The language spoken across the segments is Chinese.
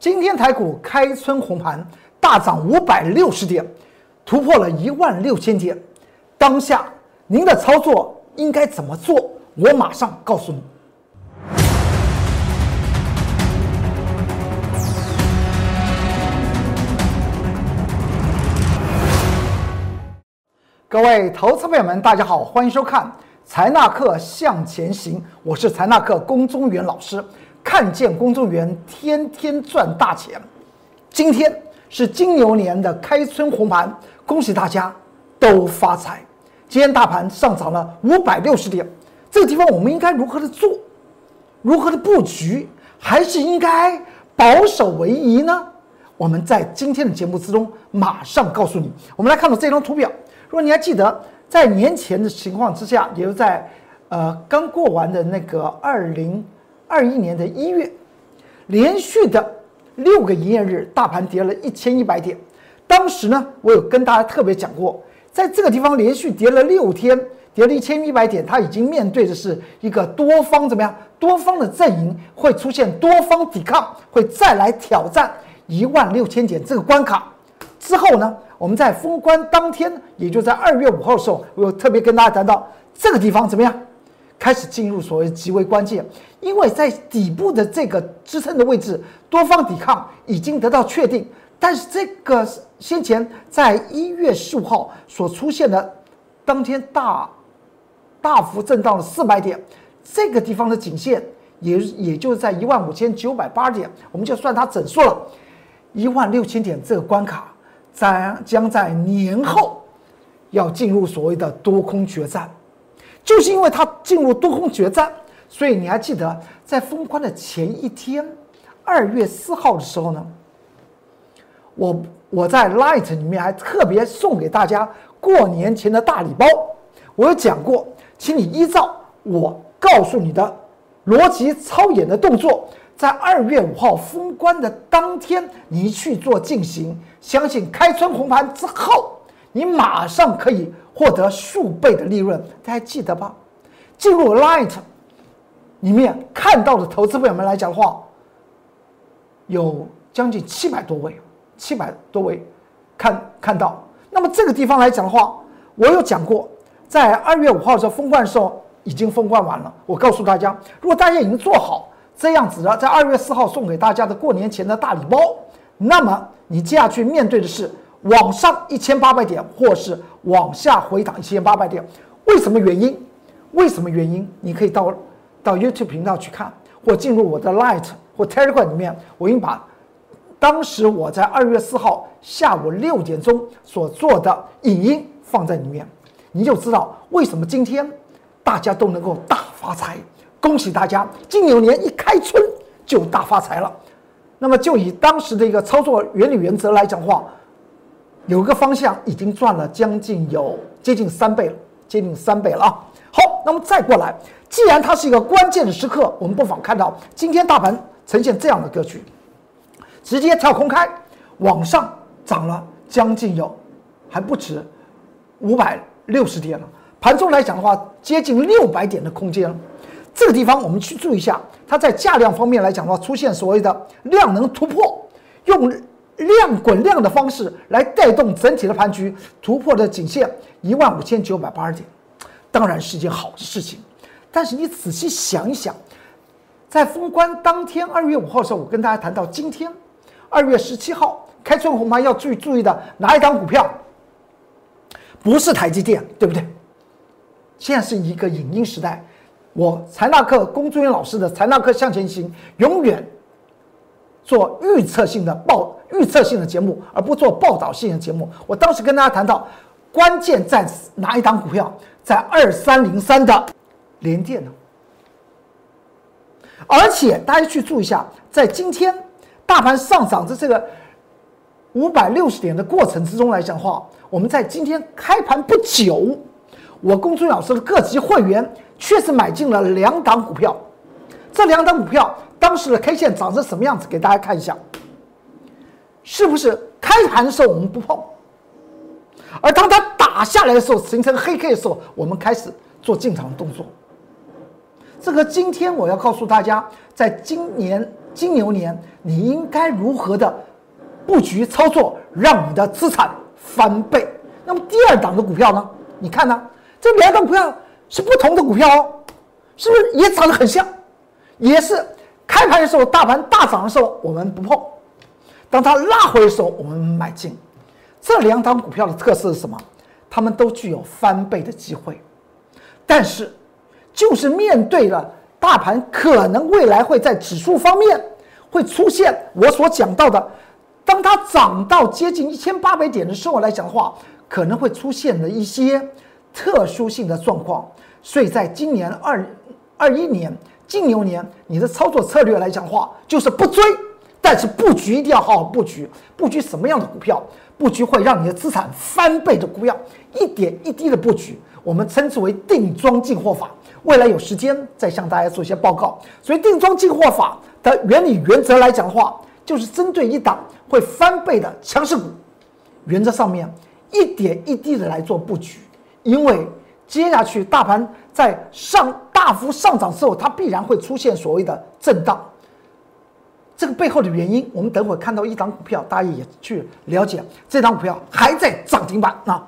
今天台股开春红盘，大涨五百六十点，突破了一万六千点。当下您的操作应该怎么做？我马上告诉你。各位投资朋友们，大家好，欢迎收看《财纳课向前行》，我是财纳课龚宗元老师。看见公众员天天赚大钱，今天是金牛年的开春红盘，恭喜大家都发财。今天大盘上涨了五百六十点，这个地方我们应该如何的做？如何的布局？还是应该保守为宜呢？我们在今天的节目之中马上告诉你。我们来看到这张图表，如果你还记得，在年前的情况之下，也就在呃刚过完的那个二零。二一年的一月，连续的六个营业日，大盘跌了一千一百点。当时呢，我有跟大家特别讲过，在这个地方连续跌了六天，跌了一千一百点，它已经面对的是一个多方怎么样？多方的阵营会出现多方抵抗，会再来挑战一万六千点这个关卡。之后呢，我们在封关当天，也就在二月五号的时候，我特别跟大家谈到这个地方怎么样？开始进入所谓极为关键，因为在底部的这个支撑的位置，多方抵抗已经得到确定。但是这个先前在一月十五号所出现的当天大大幅震荡了四百点，这个地方的颈线也也就在一万五千九百八点，我们就算它整数了，一万六千点这个关卡，将将在年后要进入所谓的多空决战。就是因为它进入多空决战，所以你还记得在封关的前一天，二月四号的时候呢，我我在 Light 里面还特别送给大家过年前的大礼包。我有讲过，请你依照我告诉你的逻辑操演的动作，在二月五号封关的当天，你去做进行。相信开春红盘之后，你马上可以。获得数倍的利润，大家记得吧？进入 Light 里面看到的投资朋友们来讲的话，有将近七百多位，七百多位看看到。那么这个地方来讲的话，我有讲过，在二月五号的时候封关的时候已经封关完了。我告诉大家，如果大家已经做好这样子的，在二月四号送给大家的过年前的大礼包，那么你接下去面对的是。往上一千八百点，或是往下回档一千八百点，为什么原因？为什么原因？你可以到到 YouTube 频道去看，或进入我的 Light 或 Telegram 里面，我已经把当时我在二月四号下午六点钟所做的影音放在里面，你就知道为什么今天大家都能够大发财。恭喜大家，金牛年一开春就大发财了。那么就以当时的一个操作原理原则来讲话。有一个方向已经赚了将近有接近三倍了，接近三倍了啊！好，那么再过来，既然它是一个关键的时刻，我们不妨看到今天大盘呈现这样的格局，直接跳空开，往上涨了将近有还不止五百六十点了。盘中来讲的话，接近六百点的空间，这个地方我们去注意一下，它在价量方面来讲的话，出现所谓的量能突破，用。量滚量的方式来带动整体的盘局突破的颈线一万五千九百八十点，当然是件好的事情。但是你仔细想一想，在封关当天二月五号的时候，我跟大家谈到，今天二月十七号开春红盘要注意注意的哪一档股票？不是台积电，对不对？现在是一个影音时代，我财纳克龚志远老师的财纳克向前行，永远做预测性的报。预测性的节目，而不做报道性的节目。我当时跟大家谈到，关键在哪一档股票？在二三零三的联电呢？而且大家去注意一下，在今天大盘上涨的这个五百六十点的过程之中来讲的话，我们在今天开盘不久，我公孙老师的各级会员确实买进了两档股票。这两档股票当时的 K 线长成什么样子？给大家看一下。是不是开盘的时候我们不碰，而当它打下来的时候形成黑 K 的时候，我们开始做进场动作。这个今天我要告诉大家，在今年金牛年你应该如何的布局操作，让你的资产翻倍？那么第二档的股票呢？你看呢？这两档股票是不同的股票哦，是不是也长得很像？也是开盘的时候大盘大涨的时候我们不碰，当它拉回的时候我们买进。这两档股票的特色是什么？它们都具有翻倍的机会，但是就是面对了大盘可能未来会在指数方面会出现我所讲到的，当它涨到接近一千八百点的时候来讲的话，可能会出现的一些特殊性的状况。所以在今年二二一年金牛年，你的操作策略来讲的话，就是不追，但是布局一定要好好布局，布局什么样的股票？布局会让你的资产翻倍的股票，一点一滴的布局，我们称之为定装进货法。未来有时间再向大家做一些报告。所以定装进货法的原理原则来讲的话，就是针对一档会翻倍的强势股，原则上面一点一滴的来做布局。因为接下去大盘在上大幅上涨之后，它必然会出现所谓的震荡。这个背后的原因，我们等会看到一档股票，大家也去了解。这档股票还在涨停板啊！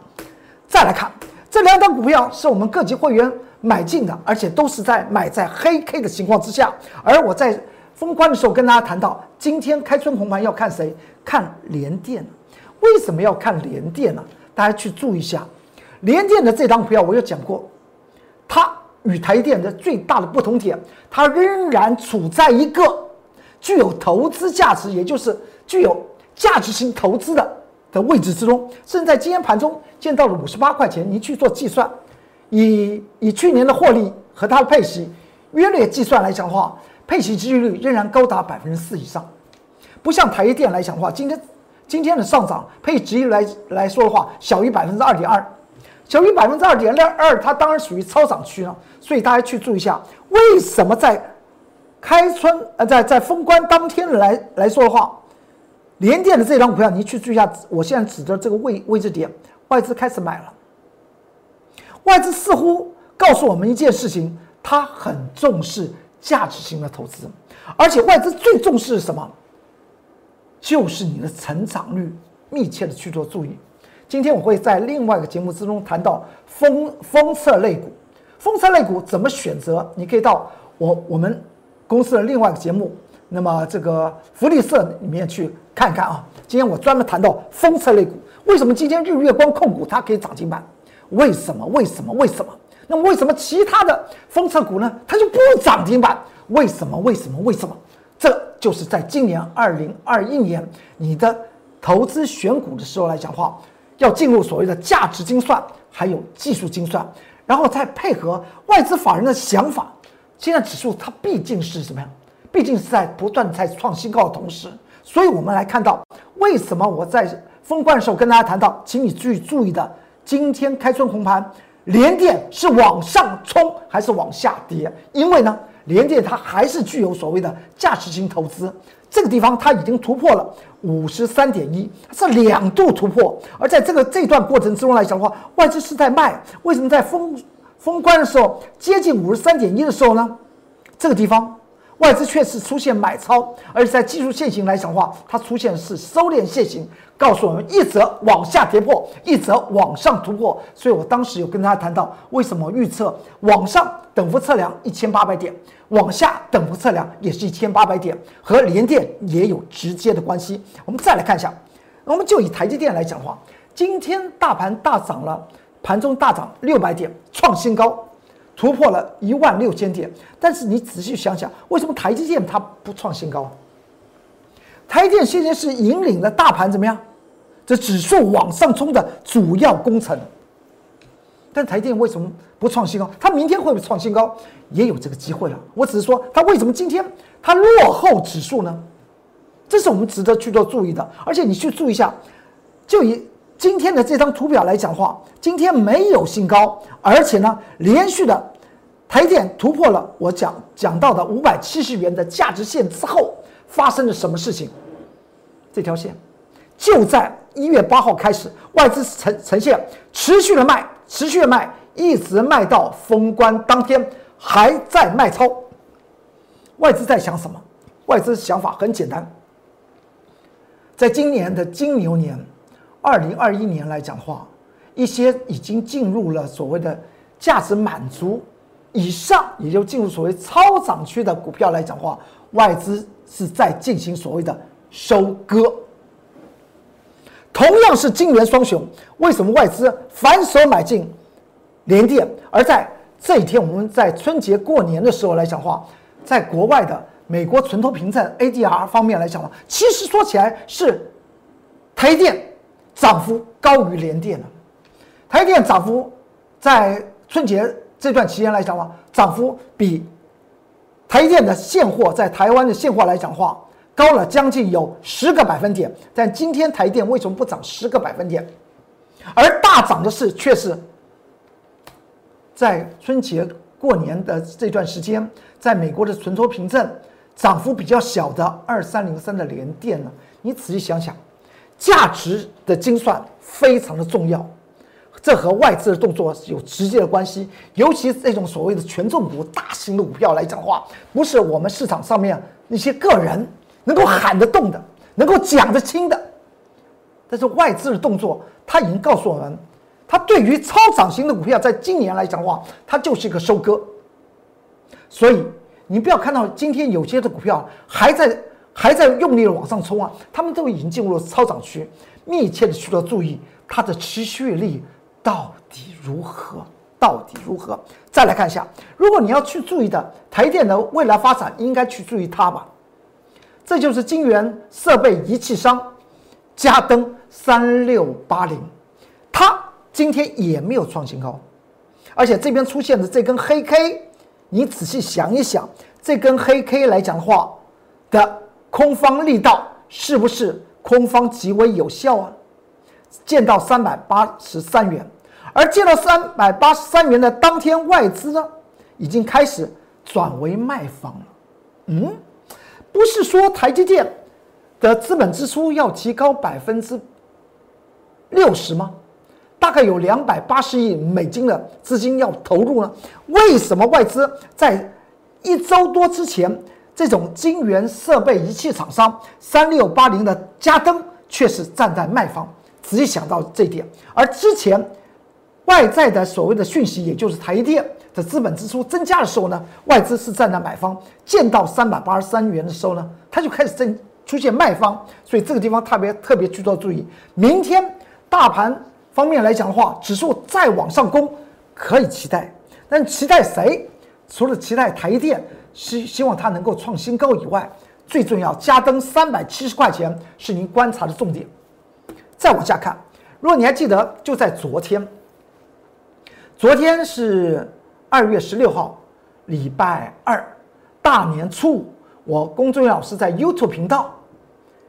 再来看这两档股票，是我们各级会员买进的，而且都是在买在黑 K 的情况之下。而我在封关的时候跟大家谈到，今天开春红盘要看谁？看联电。为什么要看联电呢？大家去注意一下，联电的这张股票，我有讲过，它与台电的最大的不同点，它仍然处在一个。具有投资价值，也就是具有价值型投资的的位置之中，甚至在今天盘中见到了五十八块钱，你去做计算，以以去年的获利和它的配息约略计算来讲的话，配息几率仍然高达百分之四以上，不像台电来讲的话，今天今天的上涨配息率来来说的话，小于百分之二点二，小于百分之二点二，它当然属于超涨区了，所以大家去注意一下，为什么在。开春呃，在在封关当天来来说的话，联电的这张股票，你去注意一下，我现在指的这个位位置点，外资开始买了。外资似乎告诉我们一件事情，他很重视价值型的投资，而且外资最重视什么？就是你的成长率，密切的去做注意。今天我会在另外一个节目之中谈到封封测类股，封测类股怎么选择？你可以到我我们。公司的另外一个节目，那么这个福利社里面去看看啊。今天我专门谈到封测类股，为什么今天日月光控股它可以涨停板？为什么？为什么？为什么？那么为什么其他的封测股呢？它就不涨停板？为什么？为什么？为什么？这就是在今年二零二一年你的投资选股的时候来讲话，要进入所谓的价值精算，还有技术精算，然后再配合外资法人的想法。现在指数它毕竟是什么样？毕竟是在不断在创新高的同时，所以我们来看到为什么我在封关的时候跟大家谈到，请你注意注意的，今天开春红盘，连电是往上冲还是往下跌？因为呢，联电它还是具有所谓的价值型投资，这个地方它已经突破了五十三点一，是两度突破。而在这个这段过程之中来讲的话，外资是在卖，为什么在封？封关的时候接近五十三点一的时候呢，这个地方外资确实出现买超，而在技术线型来讲的话，它出现的是收敛线型，告诉我们一则往下跌破，一则往上突破。所以我当时有跟大家谈到，为什么预测往上等幅测量一千八百点，往下等幅测量也是一千八百点，和联电也有直接的关系。我们再来看一下，我们就以台积电来讲的话，今天大盘大涨了。盘中大涨六百点，创新高，突破了一万六千点。但是你仔细想想，为什么台积电它不创新高？台积电现在是引领了大盘怎么样？这指数往上冲的主要工程。但台积电为什么不创新高？它明天会不会创新高？也有这个机会啊。我只是说，它为什么今天它落后指数呢？这是我们值得去做注意的。而且你去注意一下，就以。今天的这张图表来讲话，今天没有新高，而且呢，连续的台电突破了我讲讲到的五百七十元的价值线之后，发生了什么事情？这条线就在一月八号开始，外资呈呈现持续的卖，持续的卖，一直卖到封关当天还在卖超。外资在想什么？外资想法很简单，在今年的金牛年，二零二一年来讲话，一些已经进入了所谓的价值满足以上，也就进入所谓超涨区的股票来讲话，外资是在进行所谓的收割。同样是金元双雄，为什么外资反手买进联电？而在这一天，我们在春节过年的时候来讲话，在国外的美国存托凭证 ADR 方面来讲话，其实说起来是台电涨幅高于联电的。台电涨幅在春节这段期间来讲的话，涨幅比台电的现货在台湾的现货来讲话。高了将近有十个百分点，但今天台电为什么不涨十个百分点？而大涨的是却是在春节过年的这段时间，在美国的存托凭证涨幅比较小的二三零三的联电呢？你仔细想想，价值的精算非常的重要，这和外资的动作有直接的关系。尤其是这种所谓的权重股、大型的股票来讲的话，不是我们市场上面那些个人。能够喊得动的，能够讲得清的，但是外资的动作，它已经告诉我们，它对于超涨型的股票，在今年来讲的话，它就是一个收割。所以你不要看到今天有些的股票还在还在用力的往上冲啊，他们都已经进入了超涨区，密切的去要注意它的持续力到底如何，到底如何？再来看一下，如果你要去注意的台电的未来发展，应该去注意它吧。这就是金源设备仪器商嘉登三六八零，它今天也没有创新高，而且这边出现的这根黑 K，你仔细想一想，这根黑 K 来讲的话的空方力道是不是空方极为有效啊？见到三百八十三元，而见到三百八十三元的当天，外资呢已经开始转为卖方了，嗯。不是说台积电的资本支出要提高百分之六十吗？大概有两百八十亿美金的资金要投入呢。为什么外资在一周多之前，这种晶圆设备仪器厂商三六八零的加登却是站在卖方？仔细想到这一点，而之前外在的所谓的讯息，也就是台积电。的资本支出增加的时候呢，外资是站在买方；见到三百八十三元的时候呢，它就开始增出现卖方。所以这个地方特别特别去做注意。明天大盘方面来讲的话，指数再往上攻可以期待，但期待谁？除了期待台积电，希希望它能够创新高以外，最重要加登三百七十块钱是您观察的重点。再往下看，如果你还记得，就在昨天，昨天是。二月十六号，礼拜二，大年初五，我龚忠元老师在 YouTube 频道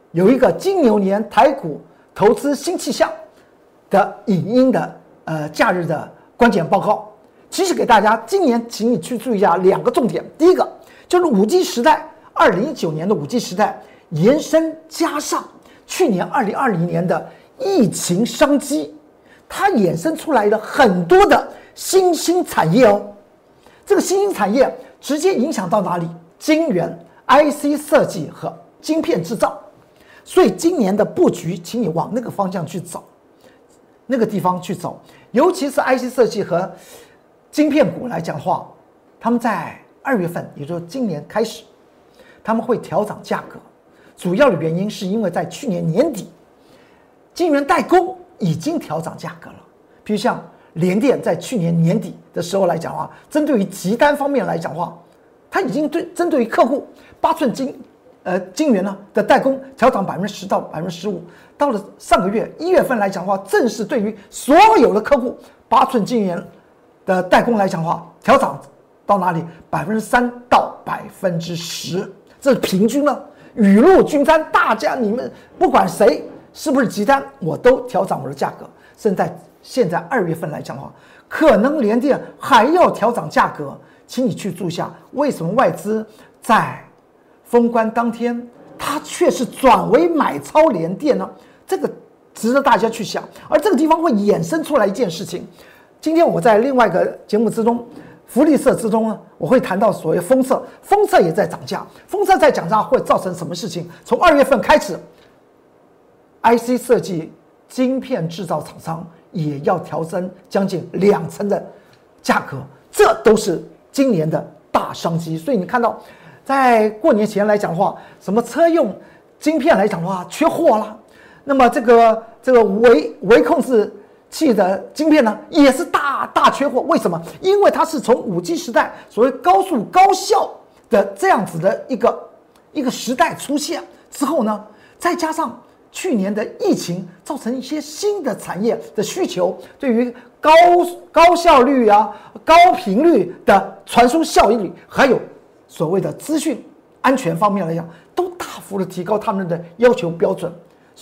有一个金牛年台股投资新气象的影音的呃假日的观检报告。其实给大家今年，请你去注意一下两个重点。第一个就是五 G 时代，二零一九年的五 G 时代延伸加上去年二零二零年的疫情商机，它衍生出来的很多的新兴产业哦。这个新兴产业直接影响到哪里？晶圆、IC 设计和晶片制造。所以今年的布局，请你往那个方向去走，那个地方去走。尤其是 IC 设计和晶片股来讲的话，他们在二月份，也就是今年开始，他们会调涨价格。主要的原因是因为在去年年底，晶圆代工已经调涨价格了，比如像。联电在去年年底的时候来讲话，针对于集单方面来讲话，它已经对针对于客户八寸晶，呃晶圆呢的代工调涨百分之十到百分之十五。到了上个月一月份来讲话，正是对于所有的客户八寸晶圆的代工来讲的话，调涨到哪里？百分之三到百分之十，这是平均呢，雨露均沾，大家你们不管谁是不是集单，我都调涨我的价格，现在。现在二月份来讲的话，可能联电还要调涨价格，请你去注意一下，为什么外资在封关当天，它却是转为买超联电呢？这个值得大家去想。而这个地方会衍生出来一件事情，今天我在另外一个节目之中福利社之中呢，我会谈到所谓封测，封测也在涨价，封测在涨价会造成什么事情？从二月份开始，IC 设计晶片制造厂商也要调升将近两成的价格，这都是今年的大商机。所以你看到，在过年前来讲的话，什么车用晶片来讲的话，缺货了。那么这个这个微微控制器的晶片呢，也是大大缺货。为什么？因为它是从五 G 时代所谓高速高效的这样子的一个一个时代出现之后呢，再加上去年的疫情，造成一些新的产业的需求，对于高高效率啊、高频率的传输效率，还有所谓的资讯安全方面来讲，都大幅的提高他们的要求标准。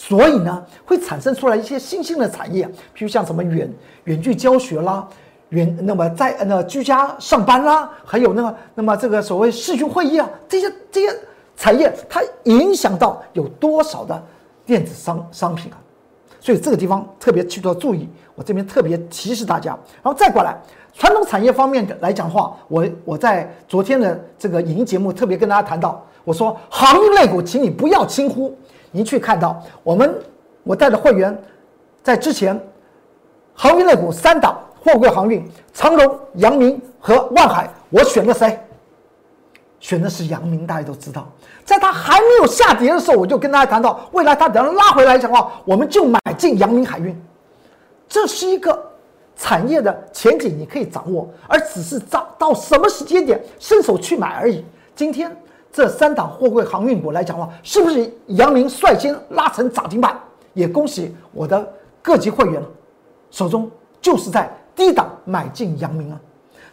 所以呢，会产生出来一些新兴的产业，譬如像什么远远距教学啦，远那么在那居家上班啦，还有那个那么这个所谓视讯会议啊，这些这些产业，它影响到有多少的电子商商品啊？所以这个地方特别去做注意，我这边特别提示大家。然后再过来，传统产业方面来讲的话，我我在昨天的这个影音节目特别跟大家谈到，我说航运类股，请你不要轻忽。您去看到我们，我带的会员，在之前，航运类股三档，货柜航运、长荣、阳明和万海，我选了谁？选的是阳明，大家都知道，在它还没有下跌的时候，我就跟大家谈到，未来它等拉回来讲话，我们就买进阳明海运，这是一个产业的前景，你可以掌握，而只是到到什么时间点伸手去买而已。今天。这三档货柜航运股来讲的话，是不是阳明率先拉成涨停板？也恭喜我的各级会员，手中就是在低档买进阳明啊！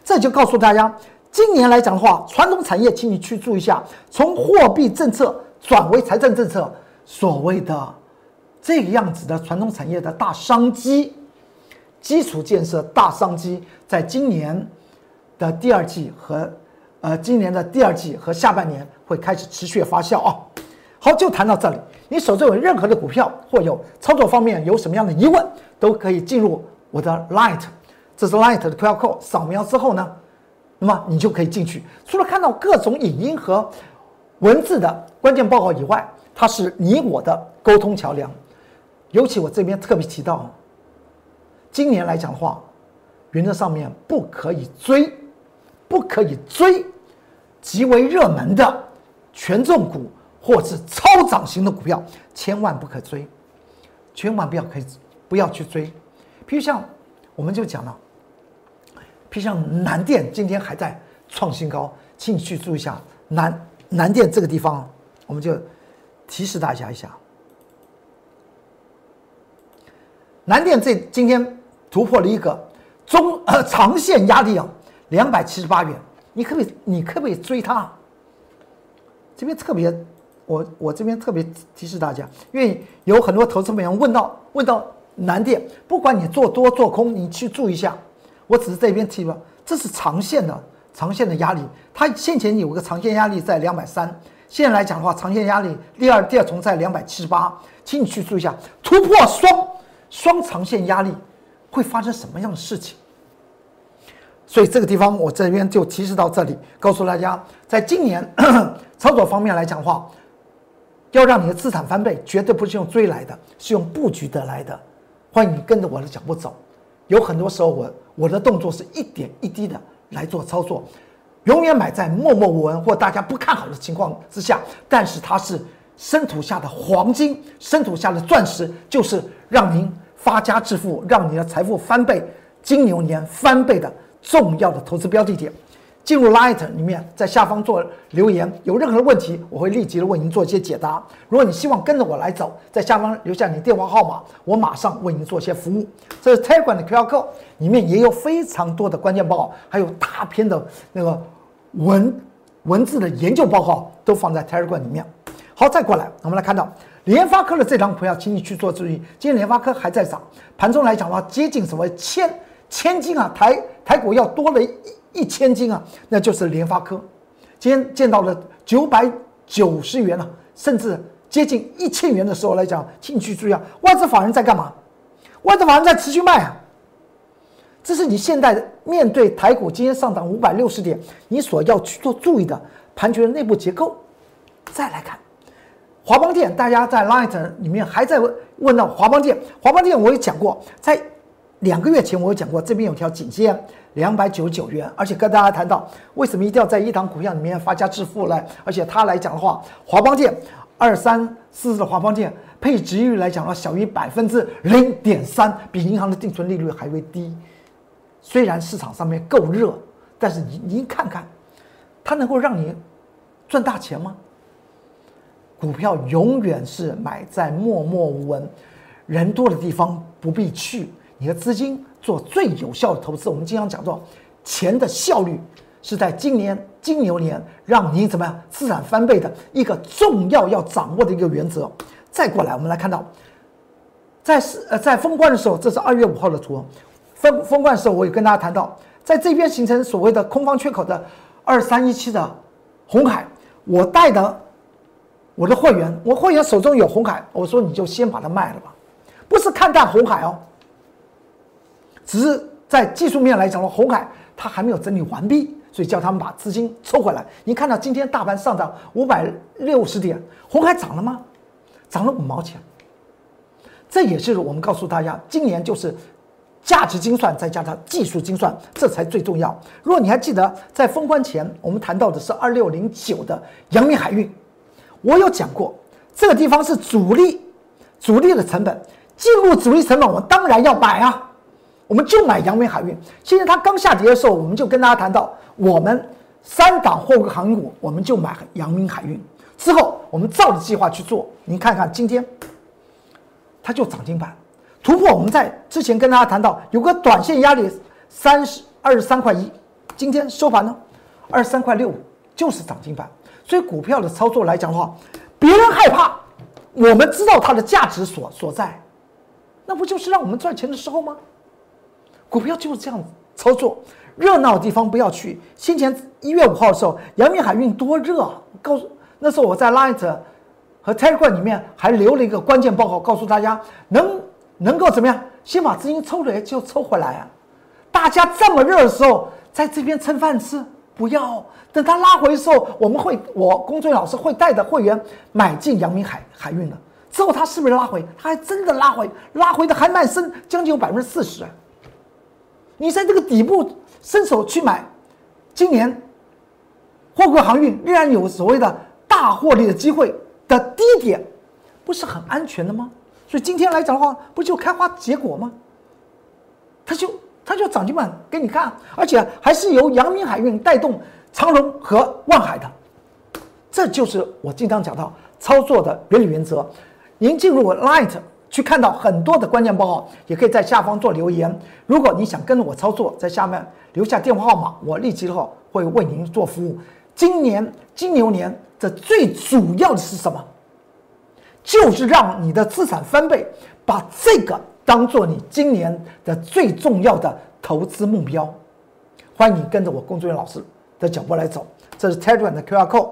这就告诉大家，今年来讲的话，传统产业，请你去注意一下，从货币政策转为财政政策，所谓的这个样子的传统产业的大商机，基础建设大商机，在今年的第二季和。呃，今年的第二季和下半年会开始持续发酵啊。好，就谈到这里。你手中有任何的股票或有操作方面有什么样的疑问，都可以进入我的 Light，这是 Light 的 QR code，扫描之后呢，那么你就可以进去。除了看到各种影音和文字的关键报告以外，它是你我的沟通桥梁。尤其我这边特别提到，今年来讲的话，原则上面不可以追，不可以追。极为热门的权重股或是超涨型的股票，千万不可追，千万不要可以不要去追。譬如像我们就讲了，譬如像南电今天还在创新高，请你去注意一下南南电这个地方，我们就提示大家一下，南电这今天突破了一个中长线压力啊，两百七十八元。你可不可以？你可不可以追它？这边特别，我我这边特别提示大家，因为有很多投资朋友问到问到难点，不管你做多做空，你去注意一下。我只是这边提了，这是长线的长线的压力，它先前有个长线压力在两百三，现在来讲的话，长线压力第二第二重在两百七十八，请你去注意一下，突破双双长线压力会发生什么样的事情？所以这个地方我这边就提示到这里，告诉大家，在今年 操作方面来讲话，要让你的资产翻倍，绝对不是用追来的，是用布局得来的。欢迎你跟着我的脚步走。有很多时候，我我的动作是一点一滴的来做操作，永远买在默默无闻或大家不看好的情况之下。但是它是深土下的黄金，深土下的钻石，就是让您发家致富，让你的财富翻倍，金牛年翻倍的。重要的投资标的点，进入 Light 里面，在下方做留言，有任何的问题，我会立即的为您做一些解答。如果你希望跟着我来走，在下方留下你电话号码，我马上为您做一些服务。这是 Telegram 的 QR code，里面也有非常多的关键报告，还有大篇的那个文文字的研究报告，都放在 Telegram 里面。好，再过来，我们来看到联发科的这张图，要，请你去做注意。今天联发科还在涨，盘中来讲的话，接近什么千。千金啊，台台股要多了一一千金啊，那就是联发科，今天见到了九百九十元了，甚至接近一千元的时候来讲，请去注意啊，外资法人在干嘛？外资法人在持续卖啊，这是你现在面对台股今天上涨五百六十点，你所要去做注意的盘局的内部结构。再来看华邦电，大家在 Light 里面还在问问到华邦电，华邦电我也讲过，在两个月前我有讲过，这边有条颈线两百九十九元，而且跟大家谈到为什么一定要在一档股票里面发家致富呢？而且它来讲的话，华邦电二三四的华邦电配值率来讲的话，小于百分之零点三，比银行的定存利率还会低。虽然市场上面够热，但是你您看看，它能够让你赚大钱吗？股票永远是买在默默无闻、人多的地方不必去，你的资金做最有效的投资。我们经常讲到，钱的效率是在今年金牛年让你怎么样资产翻倍的一个重要要掌握的一个原则。再过来，我们来看到，在是呃在封关的时候，这是二月五号的图。封封关的时候，我也跟大家谈到，在这边形成所谓的空方缺口的二三一七的红海，我带的我的会员，我会员手中有红海，我说你就先把它卖了吧，不是看淡红海哦，只是在技术面来讲的，红海它还没有整理完毕，所以叫他们把资金抽回来。你看到今天大盘上涨五百六十点，红海涨了吗？涨了五毛钱，这也是我们告诉大家，今年就是。价值精算再加上技术精算，这才最重要。如果你还记得，在封关前我们谈到的是二六零九的阳明海运，我有讲过，这个地方是主力，主力的成本进入主力成本，我当然要买啊，我们就买阳明海运。现在它刚下跌的时候，我们就跟大家谈到，我们三档货柜航运股，我们就买阳明海运。之后我们照着计划去做，您看看今天，它就涨停板。突破，我们在之前跟大家谈到有个短线压力三十二十三块一，今天收盘呢二十三块六，就是涨停板。所以股票的操作来讲的话，别人害怕，我们知道它的价值所所在，那不就是让我们赚钱的时候吗？股票就是这样操作，热闹的地方不要去。先前一月五号的时候，阳明海运多热，告诉那时候我在 Light 和 Telegram 里面还留了一个关键报告，告诉大家能。能够怎么样？先把资金抽来就抽回来啊！大家这么热的时候，在这边蹭饭吃，不要等它拉回的时候，我们会，我工作老师会带着会员买进阳明海海运的。之后它是不是拉回？它还真的拉回，拉回的还蛮深，将近有百分之四十。你在这个底部伸手去买，今年货柜航运仍然有所谓的大获利的机会的低点，不是很安全的吗？所以今天来讲的话，不就开花结果吗？它就它就涨停板给你看，而且还是由阳明海运带动长荣和万海的，这就是我经常讲到操作的原理原则。您进入 Light 去看到很多的关键报告，也可以在下方做留言。如果你想跟着我操作，在下面留下电话号码，我立即的话会为您做服务。今年金牛年这最主要的是什么？就是让你的资产翻倍，把这个当做你今年的最重要的投资目标。欢迎你跟着我工作人员老师的脚步来走，这是 Telegram 的 QR code。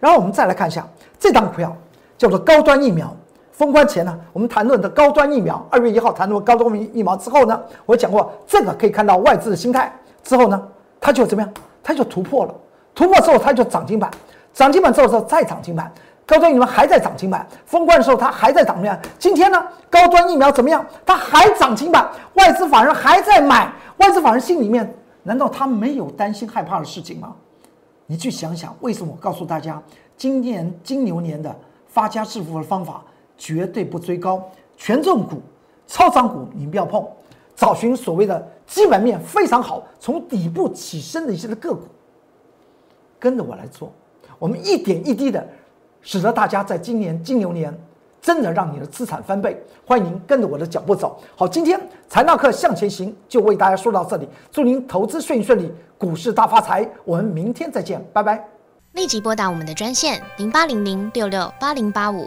然后我们再来看一下这张股票，叫做高端疫苗。封关前呢，我们谈论的高端疫苗，二月一号谈论高端疫苗之后呢，我讲过这个可以看到外资的心态。之后呢，它就怎么样？它就突破了，突破之后它就涨停板，涨停板之后再涨停板。高端疫苗还在涨停板，封关的时候它还在涨停板。今天呢，高端疫苗怎么样？它还涨停板，外资法人还在买。外资法人心里面难道他没有担心害怕的事情吗？你去想想，为什么我告诉大家，今年金牛年的发家致富的方法绝对不追高，权重股、超涨股你不要碰，找寻所谓的基本面非常好、从底部起身的一些的个股，跟着我来做，我们一点一滴的。使得大家在今年金牛年真的让你的资产翻倍，欢迎跟着我的脚步走。好，今天财纳课向前行就为大家说到这里，祝您投资顺顺利，股市大发财。我们明天再见，拜拜。立即拨打我们的专线零八零零六六八零八五